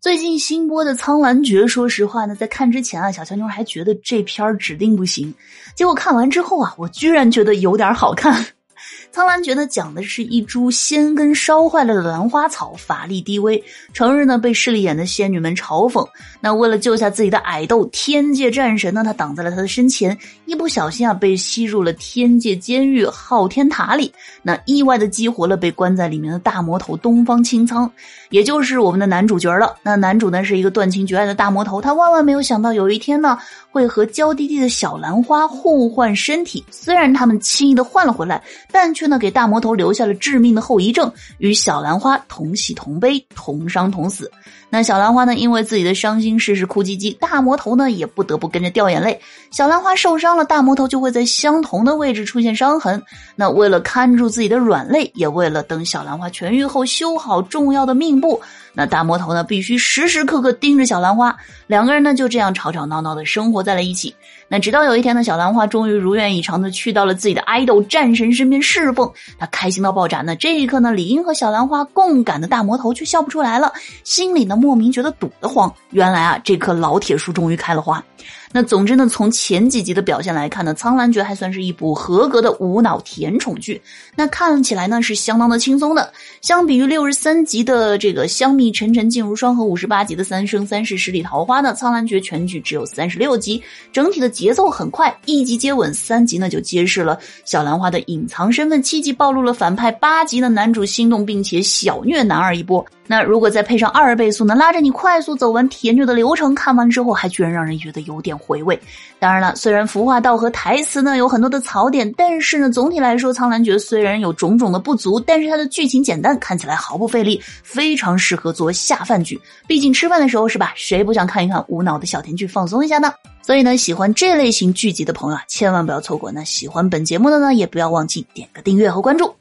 最近新播的《苍兰诀》，说实话呢，在看之前啊，小乔妞还觉得这片儿指定不行，结果看完之后啊，我居然觉得有点好看。苍兰诀呢，讲的是一株仙根烧坏了的兰花草，法力低微，成日呢被势利眼的仙女们嘲讽。那为了救下自己的矮豆天界战神呢，他挡在了他的身前，一不小心啊被吸入了天界监狱昊天塔里，那意外的激活了被关在里面的大魔头东方青苍，也就是我们的男主角了。那男主呢是一个断情绝爱的大魔头，他万万没有想到有一天呢会和娇滴滴的小兰花互换身体，虽然他们轻易的换了回来，但却。却呢给大魔头留下了致命的后遗症，与小兰花同喜同悲，同伤同死。那小兰花呢，因为自己的伤心事事哭唧唧，大魔头呢也不得不跟着掉眼泪。小兰花受伤了，大魔头就会在相同的位置出现伤痕。那为了看住自己的软肋，也为了等小兰花痊愈后修好重要的命簿，那大魔头呢必须时时刻刻盯着小兰花。两个人呢就这样吵吵闹闹的生活在了一起。那直到有一天呢，小兰花终于如愿以偿的去到了自己的爱豆战神身边蹦，他开心到爆炸。那这一刻呢，李英和小兰花共感的大魔头却笑不出来了，心里呢莫名觉得堵得慌。原来啊，这棵老铁树终于开了花。那总之呢，从前几集的表现来看呢，《苍兰诀》还算是一部合格的无脑甜宠剧。那看起来呢是相当的轻松的。相比于六十三集的这个香蜜沉沉烬如霜和五十八集的三生三世十里桃花呢，《苍兰诀》全剧只有三十六集，整体的节奏很快，一集接吻，三集呢就揭示了小兰花的隐藏身份，七集暴露了反派，八集呢男主心动并且小虐男二一波。那如果再配上二倍速呢，拉着你快速走完甜虐的流程，看完之后还居然让人觉得有点回味。当然了，虽然服化道和台词呢有很多的槽点，但是呢总体来说，《苍兰诀》虽然有种种的不足，但是它的剧情简单，看起来毫不费力，非常适合做下饭剧。毕竟吃饭的时候是吧？谁不想看一看无脑的小甜剧放松一下呢？所以呢，喜欢这类型剧集的朋友啊，千万不要错过。那喜欢本节目的呢，也不要忘记点个订阅和关注。